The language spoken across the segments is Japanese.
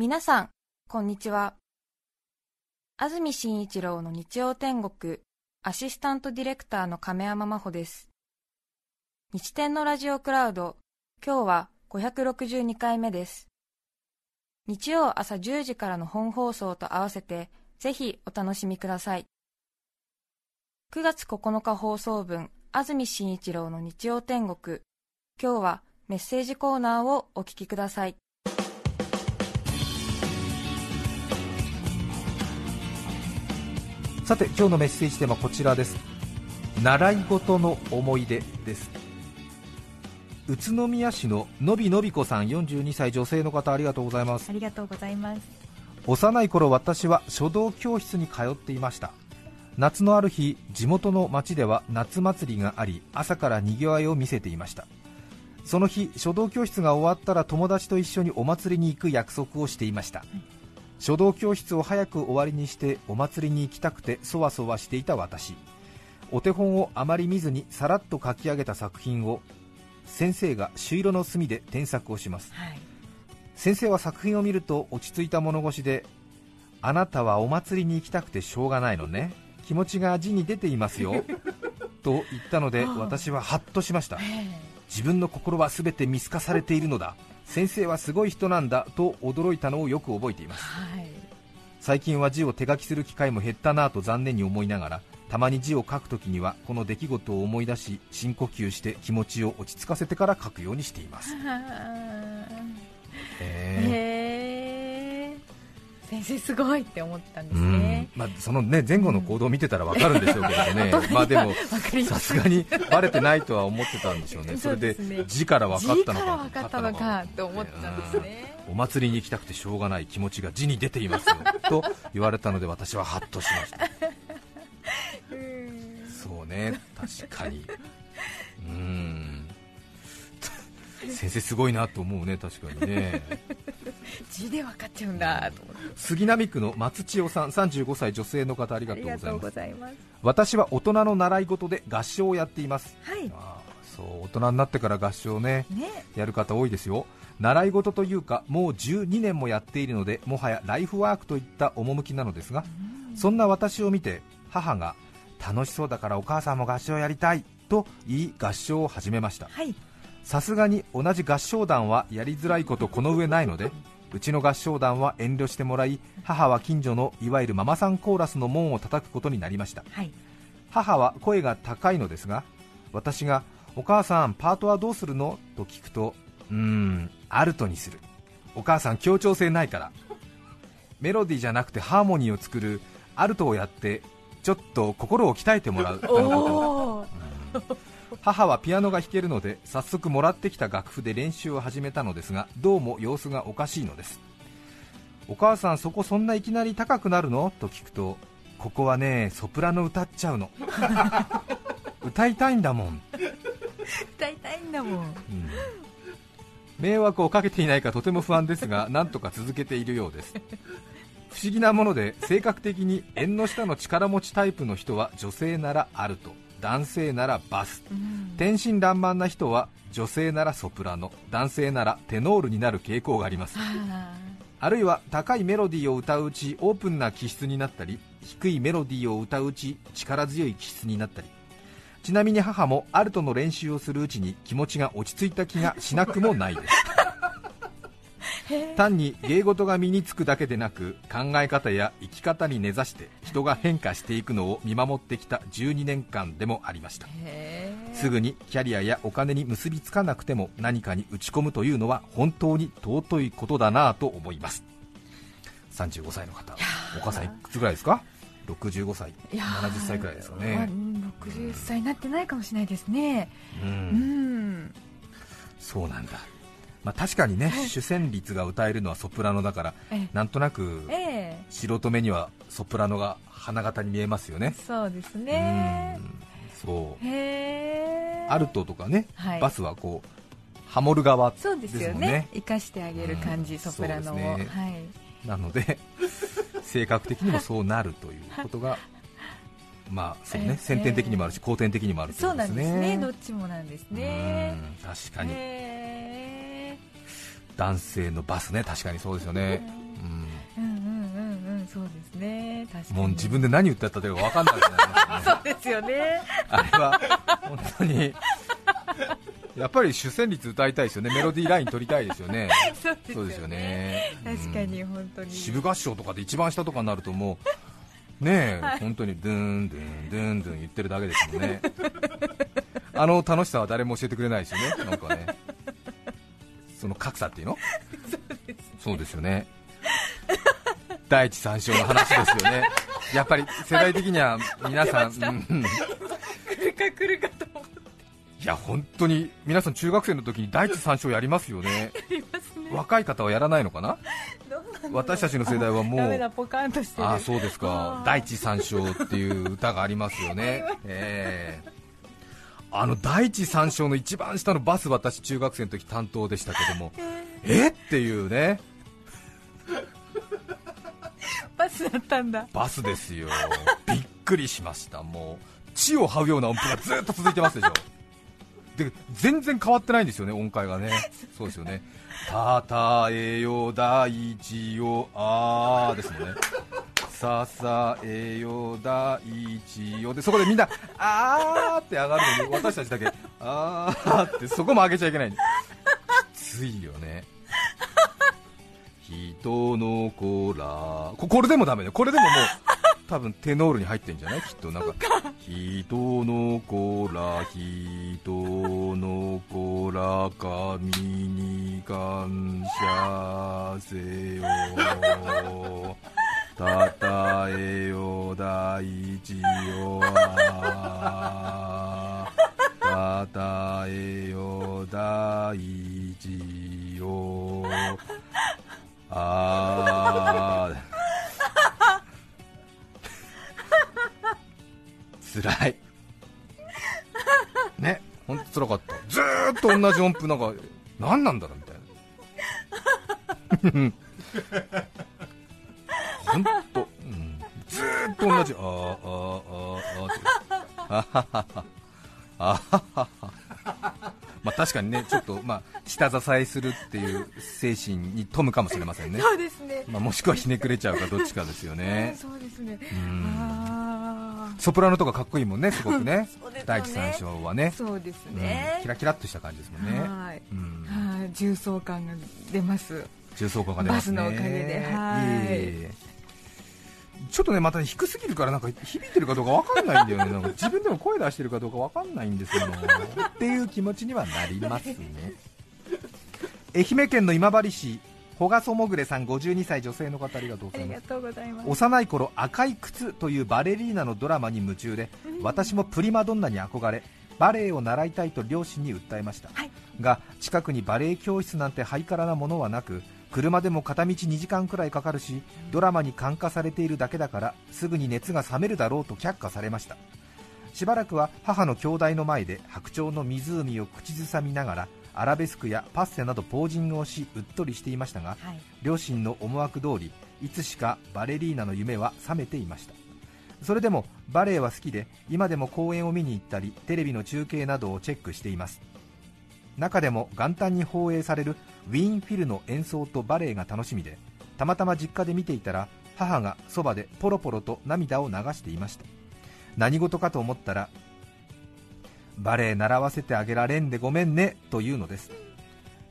皆さん、こんにちは。安住紳一郎の日曜天国、アシスタントディレクターの亀山真帆です。日天のラジオクラウド、今日は562回目です。日曜朝10時からの本放送と合わせて、ぜひお楽しみください。9月9日放送分、安住紳一郎の日曜天国、今日はメッセージコーナーをお聞きください。さて今日のメッセージテーマこちらです。習い事の思い出です。宇都宮市ののびのびこさん42歳女性の方ありがとうございます。ありがとうございます。幼い頃私は書道教室に通っていました。夏のある日地元の町では夏祭りがあり朝からにぎわいを見せていました。その日書道教室が終わったら友達と一緒にお祭りに行く約束をしていました、はい書道教室を早く終わりにしてお祭りに行きたくてそわそわしていた私。お手本をあまり見ずにさらっと書き上げた作品を先生が朱色の墨で添削をします、はい、先生は作品を見ると落ち着いた物腰であなたはお祭りに行きたくてしょうがないのね。気持ちが字に出ていますよ。と言ったので私はハッとしました。自分の心は全て見透かされているのだ先生はすごい人なんだと驚いたのをよく覚えています、はい、最近は字を手書きする機会も減ったなと残念に思いながらたまに字を書くときにはこの出来事を思い出し深呼吸して気持ちを落ち着かせてから書くようにしています 先生すごいって思ったんですね、まあ、そのね前後の行動を見てたら分かるんでしょうけどね、まあでもさすがにバレてないとは思ってたんでしょうね、それで字から分かったのか分かったのかと思ったんですね。お祭りに行きたくてしょうがない気持ちが字に出ていますよと言われたので私はハッとしました。そうね。確かに。うん。先生すごいなと思うね確かにね字で分かっちゃうんだと杉並区の松千代さん35歳女性の方ありがとうございます。私は大人の習い事で合唱をやっています、はい、あそう大人になってから合唱ね、ね、やる方多いですよ。習い事というかもう12年もやっているのでもはやライフワークといった趣なのですがそんな私を見て母が楽しそうだからお母さんも合唱やりたいと言い合唱を始めました、はい。さすがに同じ合唱団はやりづらいことこの上ないのでうちの合唱団は遠慮してもらい母は近所のいわゆるママさんコーラスの門を叩くことになりました、はい、母は声が高いのですが私が「お母さんパートはどうするの?」と聞くと「うーんアルトにする。お母さん協調性ないから。メロディーじゃなくてハーモニーを作るアルトをやってちょっと心を鍛えてもらう。とのこと、母はピアノが弾けるので早速もらってきた楽譜で練習を始めたのですがどうも様子がおかしいのです。お母さんそこそんないきなり高くなるの？と聞くとここはねソプラノ歌っちゃうの。歌いたいんだもん。歌いたいんだもん、うん、迷惑をかけていないかとても不安ですがなんとか続けているようです。不思議なもので性格的に縁の下の力持ちタイプの人は女性ならあると男性ならバス、うん、天真爛漫な人は女性ならソプラノ。男性ならテノールになる傾向があります。あるいは高いメロディーを歌ううちオープンな気質になったり低いメロディーを歌ううち力強い気質になったり。ちなみに母もアルトの練習をするうちに気持ちが落ち着いた気がしなくもないです 単に芸事が身につくだけでなく考え方や生き方に根ざして人が変化していくのを見守ってきた12年間でもありました。すぐにキャリアやお金に結びつかなくても何かに打ち込むというのは本当に尊いことだなと思います。35歳の方。お母さんいくつぐらいですか？65歳。70歳くらいですかね、60歳になってないかもしれないですね。うん、うん、そうなんだまあ、確かにね、主旋律が歌えるのはソプラノだから、なんとなく、素人目にはソプラノが花形に見えますよね。そうですね。そう。アルトとかね、はい、バスはこうハモる側ですもんね。そうですよね。生かしてあげる感じ、ソプラノを、ね、はい、なので 性格的にもそうなるということが まあそうね、先天的にもあるし後天的にもあるそうなんですね。どっちもなんですね。確かに男性のバスね。確かにそうですよね、うん、うんうんうんうん。そうですね。確かに。もう自分で何言ってたか分かんなくなりますね。そうですよね。あれは本当に。やっぱり主旋律歌いたいですよね、メロディーライン取りたいですよね、そうですよね、確かに本当に。支部合唱とかで一番下とかになると、もうねえ、はい、本当にドゥンドゥンドゥンドゥン言ってるだけですもんね、あの楽しさは誰も教えてくれないですよね、なんかね、格差っていうの？そうですよね、第一三章の話ですよね、やっぱり世代的には皆さん、来るか来るかと思って。いや本当に皆さん中学生の時に第一三章やりますよね。ね、若い方はやらないのかな？私たちの世代はもうあそうですか。第一三章っていう歌がありますよね、えー、あの第一三章の一番下のバス私中学生の時担当でしたけども。え？っていうね。バスだったんだ。バスですよ。びっくりしました。もう地を這うような音符がずっと続いてますでしょ。で全然変わってないんですよね、音階がね、そうですよね、たたえよ大地よあーですもんね、ささえよ大地よでそこでみんなあーって上がるのに私たちだけあーってそこも上げちゃいけない。きついよね。人の子ら。これでもダメだよこれでももう多分テノールに入ってんじゃない？きっとなんか。人の子ら人の子ら神に感謝せよ。たたえよ大地よ。たたえよ大地よ。あつらい。ね本当つらかった。ずーっと同じ音符なんか何なんだろうみたいな。本当、うん、ずーっと同じ。あーあーあーああはははあははは。まあ、確かにねちょっと、まあ、下支えするっていう精神に富むかもしれませんね、そうですね。まあ、もしくはひねくれちゃうかどっちかですよね。そうですね。ソプラノとかかっこいいもんね、すごくね、ね。第一三章はね、そうですね、うん、キラキラっとした感じですもんね、はい、うん、重層感が出ます、重層感が出ますね、バスのおかげで、はい、ちょっとねまた低すぎるからなんか響いてるかどうかわかんないんだよね、なんか自分でも声出してるかどうかわかんないんですよっていう気持ちにはなりますね。愛媛県の今治市ほがそもぐれさん52歳女性の方ありがとうございます。幼い頃赤い靴というバレリーナのドラマに夢中で私もプリマドンナに憧れバレエを習いたいと両親に訴えました、はい、が近くにバレエ教室なんてハイカラなものはなく車でも片道2時間くらいかかるしドラマに感化されているだけだからすぐに熱が冷めるだろうと却下されました。しばらくは母の兄弟の前で白鳥の湖を口ずさみながらアラベスクやパッセなどポージングをしうっとりしていましたが、はい、両親の思惑通りいつしかバレリーナの夢は覚めていました。それでもバレエは好きで今でも公演を見に行ったりテレビの中継などをチェックしています中でも元旦に放映されるウィーンフィルの演奏とバレエが楽しみでたまたま実家で見ていたら母がそばでポロポロと涙を流していました。何事かと思ったらバレエ習わせてあげられんでごめんねというのです。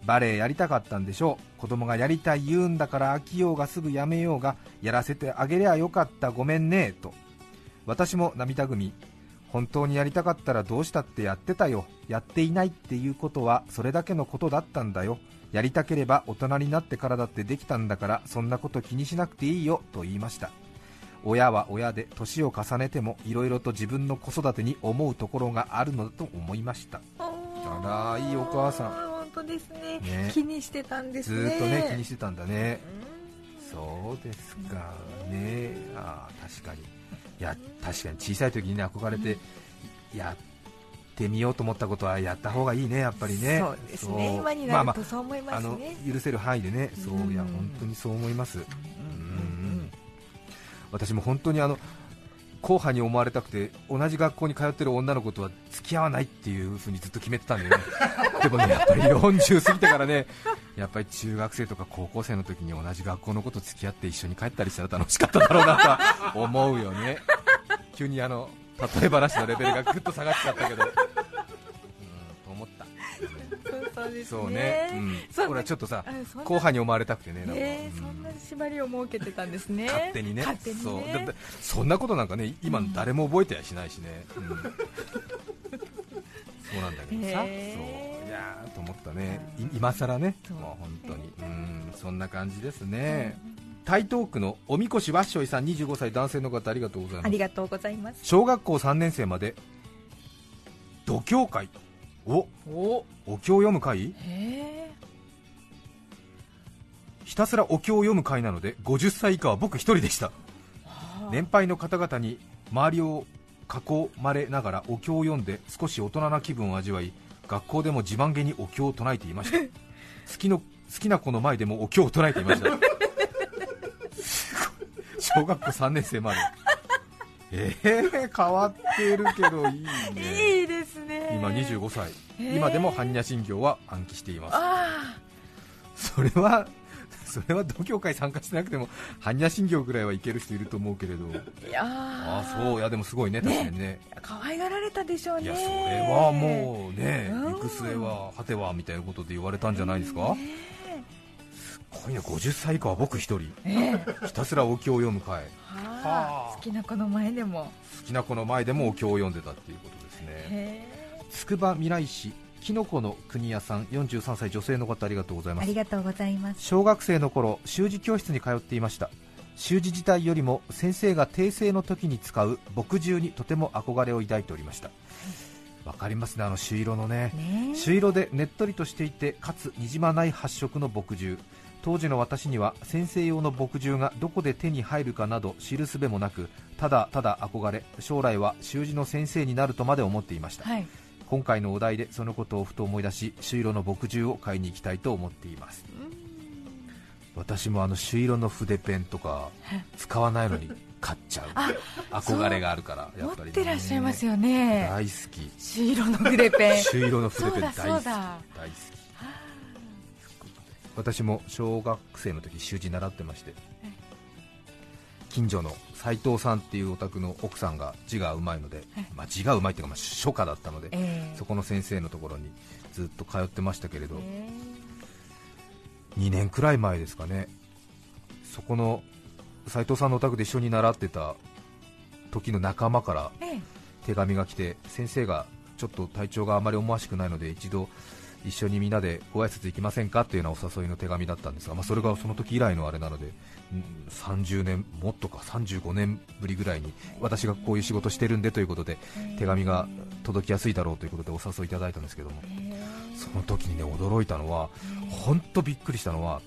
バレエやりたかったんでしょう。子供がやりたい言うんだから飽きようがすぐやめようがやらせてあげりゃよかったごめんねと。私も涙ぐみ本当にやりたかったらどうしたってやってたよ。やっていないっていうことはそれだけのことだったんだよ。やりたければ大人になってからだってできたんだからそんなこと気にしなくていいよと言いました。親は親で年を重ねてもいろいろと自分の子育てに思うところがあるのだと思いました。あらいいお母さん。本当ですね、ね、気にしてたんですね。ずっとね気にしてたんだね、そうですか。ね。あ確かにいや確かに小さい時にね憧れてやってみようと思ったことはやった方がいいねやっぱりね。そうですね。今になるとそう思いますね、まあまあ、許せる範囲でねそういや本当にそう思います、うん。私も本当にあの硬派に思われたくて同じ学校に通ってる女の子とは付き合わないっていう風にずっと決めてたんだよね。でもねやっぱり40過ぎてからねやっぱり中学生とか高校生の時に同じ学校の子と付き合って一緒に帰ったりしたら楽しかっただろうなと思うよね。急にあの例え話のレベルがぐっと下がっちゃったけど、そうですね。そうね、うん、俺はちょっとさ後輩に思われたくてねえー、そんな縛りを設けてたんですね。勝手にね、ね、そう。だそんなことなんかね今誰も覚えてやしないしね、うん、そうなんだけどさ、そう。いやーと思ったね、今更ね、もう本当に、うん。そんな感じですね。台東区のおみこしわっしょいさん25歳男性の方ありがとうございます。ありがとうございます。小学校3年生まで度胸会おお。お経を読む会？ひたすらお経を読む会なので50歳以下は僕一人でした。年配の方々に周りを囲まれながらお経を読んで少し大人な気分を味わい学校でも自慢げにお経を唱えていました。好きの好きな子の前でもお経を唱えていました。小学校3年生まで。えー、変わってるけどいいね今25歳、今でも般若心経は暗記しています。それは それは同協会参加してなくても般若心経ぐらいはいける人いると思うけれど。いやあそう。いやでもすごいね確かにね。可愛がられたでしょうね。いやそれはもうね行く末は果てはみたいなことで言われたんじゃないですか、すごいね50歳以下は僕一人、ひたすらお経を読む会。は好きな子の前でも。好きな子の前でもお経を読んでたっていうことですね筑波未来市きのこの国屋さん43歳女性の方ありがとうございます。ありがとうございます。小学生の頃習字教室に通っていました。習字自体よりも先生が訂正の時に使う墨汁にとても憧れを抱いておりました。わかりますねあの朱色のね。朱色でねっとりとしていてかつにじまない発色の墨汁。当時の私には先生用の墨汁がどこで手に入るかなど知るすべもなくただただ憧れ将来は習字の先生になるとまで思っていました、はい今回のお題でそのことをふと思い出し朱色の墨汁を買いに行きたいと思っています。私もあの朱色の筆ペンとか使わないのに買っちゃう。憧れがあるからやっぱり、ね、持ってらっしゃいますよね。大好き。朱色の筆ペン。朱色の筆ペン大好き。大好き。私も小学生の時習字習ってまして近所の斉藤さんっていうお宅の奥さんが字がうまいので、まあ、字がうまいっていうか、まあ、初夏だったので、えー、そこの先生のところにずっと通ってましたけれど、え。ー、2年くらい前ですかね、そこの斉藤さんのお宅で一緒に習ってた時の仲間から手紙が来て、先生がちょっと体調があまり思わしくないので一度一緒にみんなでご挨拶行きませんかっていうようなお誘いの手紙だったんですが、まあ、それがその時以来のあれなので、30年、もっとか35年ぶりぐらいに私がこういう仕事してるんでということで手紙が届きやすいだろうということでお誘いいただいたんですけども、その時にね驚いたのは、本当びっくりしたのは、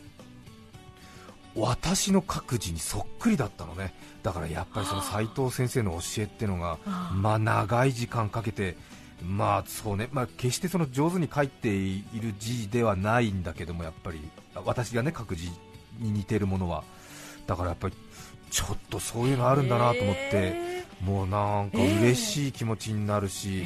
私の書く字にそっくりだったのね、だからやっぱりその斉藤先生の教えっていうのが、まあ、長い時間かけてまあそうね、まあ、決してその上手に書いている字ではないんだけども、やっぱり。私がね書く字に似てるものは、だからやっぱりちょっとそういうのあるんだなと思って、もうなんか嬉しい気持ちになるし、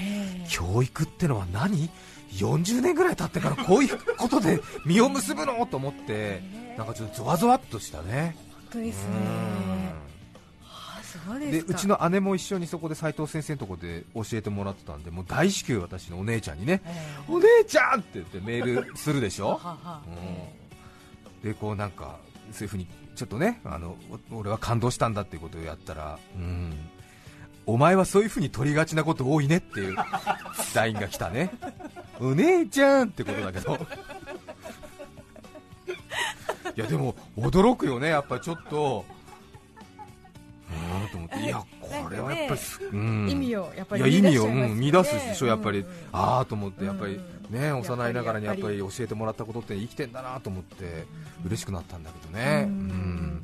教育ってのは何 ?40 年ぐらい経ってからこういうことで実を結ぶの？と思って、なんかちょっとゾワゾワっとしたね。本当ですねでうちの姉も一緒にそこで斉藤先生のところで教えてもらってたんでもう大至急、私のお姉ちゃんにね、お姉ちゃんって言ってメールするでしょ、うん、でこうなんかそういうふうにちょっとねあの俺は感動したんだっていうことをやったら、うん、お前はそういうふうに取りがちなこと多いねっていう LINE が来たね、お姉ちゃんってことだけど。いやでも驚くよね、やっぱりちょっとと思って。い。やこれはやっぱり、うん、意味をやっぱりいや意味を、うん、乱すでしょやっぱり、うん、ああと思ってやっぱりね幼いながらにやっぱり教えてもらったことって生きてんだなと思って嬉しくなったんだけどね。うん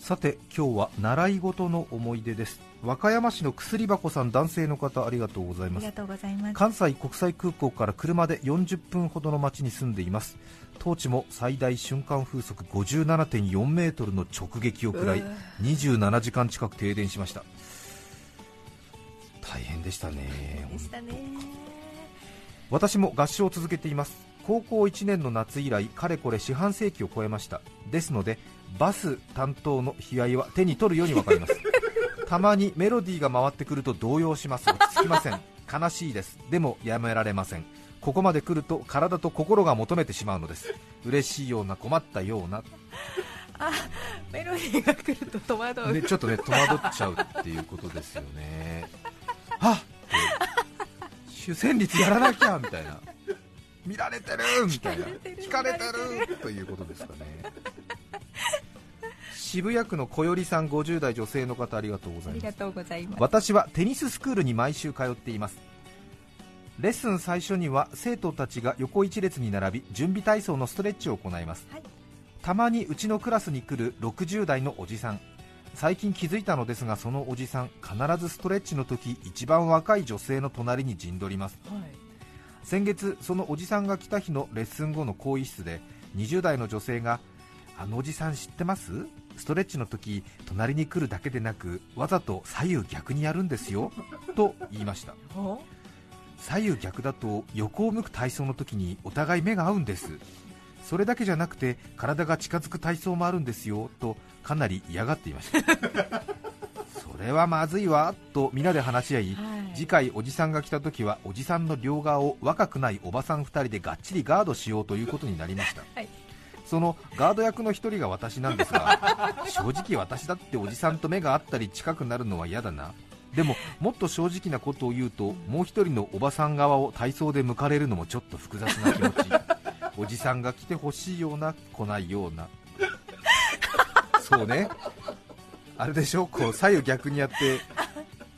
さて今日は習い事の思い出です。和歌山市の薬箱さん男性の方ありがとうございます。関西国際空港から車で40分ほどの町に住んでいます。当地も最大瞬間風速57.4メートルの直撃を食らい27時間近く停電しました。大変でしたね。私も合唱を続けています。高校1年の夏以来かれこれ四半世紀を超えました。ですのでバス担当の悲哀は手に取るように分かります。たまにメロディーが回ってくると動揺します。落ち着きません。悲しいです。でもやめられません。ここまで来ると体と心が求めてしまうのです。嬉しいような困ったような。あメロディーが来ると戸惑う、ね、ちょっとね戸惑っちゃうっていうことですよね。はっ！主旋律やらなきゃみたいな。見られてるみたいな。聞かれてるということですかね渋谷区の小よさん50代女性の方ありがとうございます。私はテニススクールに毎週通っています。レッスン最初には生徒たちが横一列に並び準備体操のストレッチを行います、はい、たまにうちのクラスに来る60代のおじさん。最近気づいたのですがそのおじさん必ずストレッチの時一番若い女性の隣に陣取ります、はい、先月そのおじさんが来た日のレッスン後の更衣室で20代の女性があのおじさん知ってます？ストレッチの時隣に来るだけでなくわざと左右逆にやるんですよと言いました。左右逆だと横を向く体操の時にお互い目が合うんです。それだけじゃなくて体が近づく体操もあるんですよとかなり嫌がっていました。それはまずいわと皆で話し合い、はい、次回おじさんが来た時はおじさんの両側を若くないおばさん2人でがっちりガードしようということになりました、はい、そのガード役の1人が私なんですが 正直私だっておじさんと目が合ったり近くなるのは嫌だな。でももっと正直なことを言うともう一人のおばさん側を体操で向かれるのもちょっと複雑な気持ち。おじさんが来てほしいような来ないような。そうね。あれでしょ？こう左右逆にやって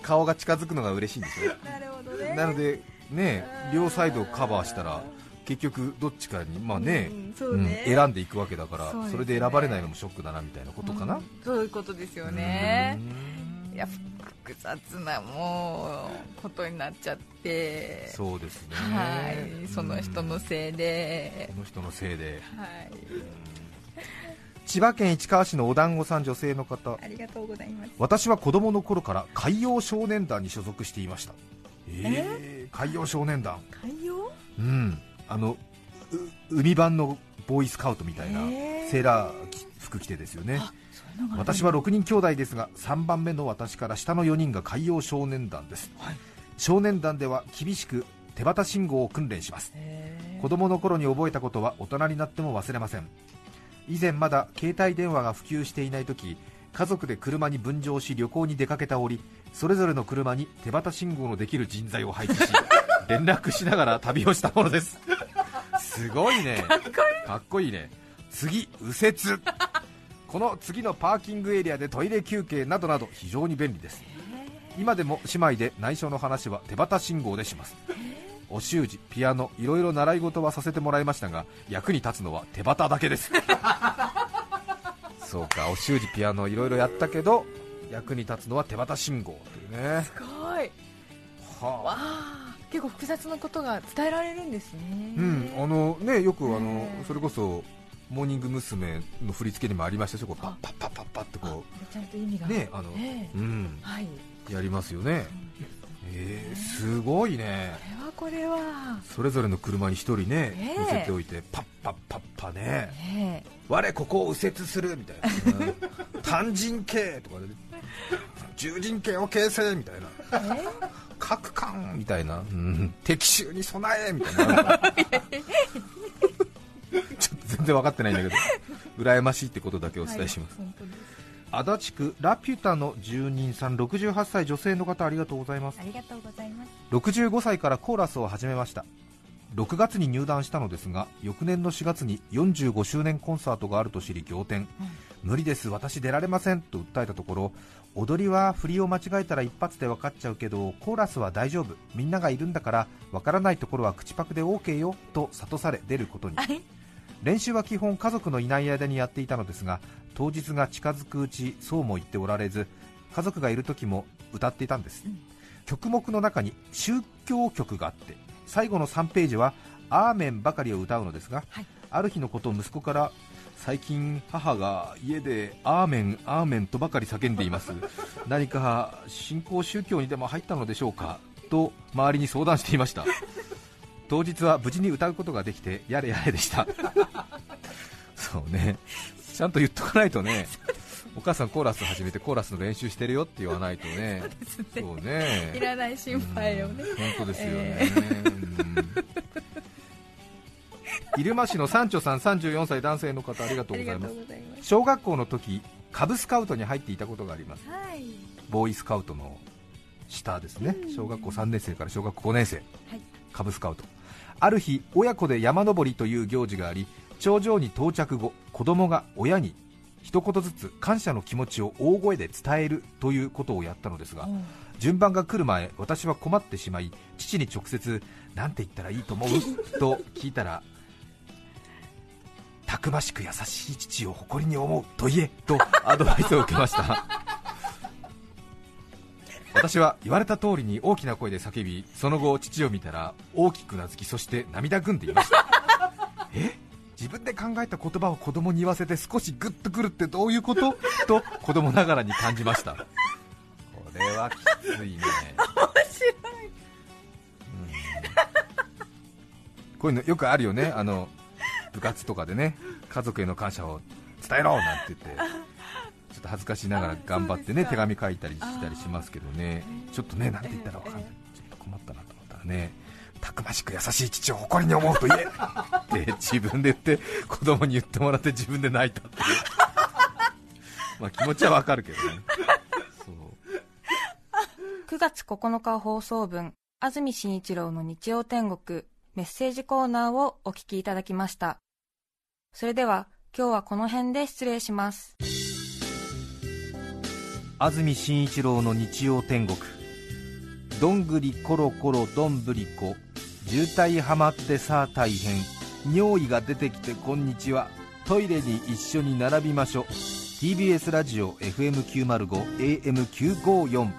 顔が近づくのが嬉しいんでしょ？なるほどね。なのでね両サイドをカバーしたら結局どっちかにまあねうん、ね。うん、選んでいくわけだから、そ、ね、れで選ばれないのもショックだなみたいなことかな、うん、そういうことですよね。いや複雑なもうことになっちゃって。そうですね。はい。その人のせいで、その人のせいで。はい。千葉県市川市のお団子さん女性の方。ありがとうございます。私は子供の頃から海洋少年団に所属していました。えー、海洋少年団。海洋？うんあの海版のボーイスカウトみたいなセーラー服着てですよね。私は6人兄弟ですが3番目の私から下の4人が海洋少年団です、はい、少年団では厳しく手旗信号を訓練します。子供の頃に覚えたことは大人になっても忘れません。以前まだ携帯電話が普及していない時家族で車に分乗し旅行に出かけた折それぞれの車に手旗信号のできる人材を配置し連絡しながら旅をしたものです。すごいね。かっこいい。ね。次右折。この次のパーキングエリアでトイレ休憩などなど非常に便利です。今でも姉妹で内緒の話は手旗信号でします。お習字ピアノいろいろ習い事はさせてもらいましたが役に立つのは手旗だけです。そうかお習字ピアノいろいろやったけど役に立つのは手旗信号というね。すごい。はあ結構複雑なことが伝えられるんですねうんあのねよくあのそれこそモーニング娘。の振り付けにもありましたしょ、パッパッパッパッパってこう、ちゃんと意味がね、あの、うん、はい、やりますよね。えー、すごいね。これはこれは。それぞれの車に一人ね、乗せておいて、パッパッパッパね。我ここを右折するみたいな。単人形とかで、十人形を形成みたいな。各艦みたいな、うん、敵襲に備えみたいな。ちょっと全然分かってないんだけど。羨ましいってことだけお伝えします、はい、足立区ラピュタの住人さん68歳女性の方ありがとうございます。ありがとうございます。65歳からコーラスを始めました。6月に入団したのですが翌年の4月に45周年コンサートがあると知り仰天、うん、無理です私出られませんと訴えたところ踊りは振りを間違えたら一発で分かっちゃうけどコーラスは大丈夫。みんながいるんだから分からないところは口パクで OK よと諭され出ることに。練習は基本家族のいない間にやっていたのですが当日が近づくうちそうも言っておられず家族がいる時も歌っていたんです、うん、曲目の中に宗教曲があって最後の3ページは「アーメン」ばかりを歌うのですが、はい、ある日のことを息子から最近母が家でアーメン、アーメンとばかり叫んでいます。何か信仰宗教にでも入ったのでしょうか？と周りに相談していました。当日は無事に歌うことができてやれやれでした。そうね。ちゃんと言っとかないとね。お母さんコーラス始めてコーラスの練習してるよって言わないとね。そうね。いらない心配をね、本当ですよね、えー、入間市の三丁さん34歳男性の方ありがとうございます。小学校の時カブスカウトに入っていたことがあります、はい、ボーイスカウトの下ですね、小学校3年生から小学校5年生、はい、カブスカウト。ある日親子で山登りという行事があり頂上に到着後子供が親に一言ずつ感謝の気持ちを大声で伝えるということをやったのですが、順番が来る前私は困ってしまい父に直接何て言ったらいいと思う？と聞いたらたくましく優しい父を誇りに思うと言えと アドバイスを受けました。私は言われた通りに大きな声で叫びその後父を見たら大きくなずきそして涙ぐんでいました。え？自分で考えた言葉を子供に言わせて少しグッとくるってどういうこと？と子供ながらに感じました。これはきついね。面白い、うん、こういうのよくあるよね。あの部活とかでね家族への感謝を伝えろなんて言ってちょっと恥ずかしながら頑張ってね手紙書いたりしたりしますけどね。ちょっとねなんて言ったら分かんない。ちょっと困ったなと思ったらねたくましく優しい父を誇りに思うと言えって 自分で言って子供に言ってもらって自分で泣いたっていう。まあ気持ちはわかるけどね。9月9日放送分安住紳一郎の日曜天国メッセージコーナーをお聞きいただきましたそれでは今日はこの辺で失礼します。安住紳一郎の日曜天国。どんぐりころころどんぶりこ。渋滞はまってさあ大変。尿意が出てきてこんにちは。トイレに一緒に並びましょう。TBS ラジオ FM905 AM954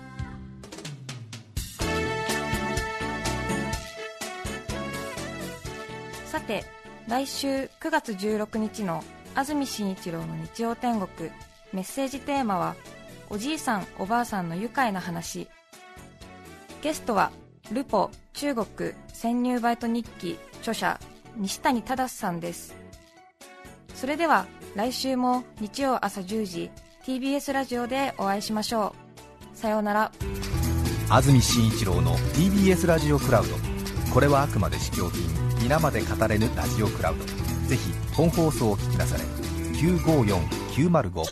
さて来週9月16日の安住紳一郎の日曜天国。メッセージテーマはおじいさんおばあさんの愉快な話。ゲストはルポ中国潜入バイト日記著者西谷忠さんです。それでは来週も日曜朝10時 TBS ラジオでお会いしましょう。さようなら。安住紳一郎の TBS ラジオクラウド。これはあくまで試供品。皆まで語れぬラジオクラウド。ぜひ本放送を聞きなされ。954905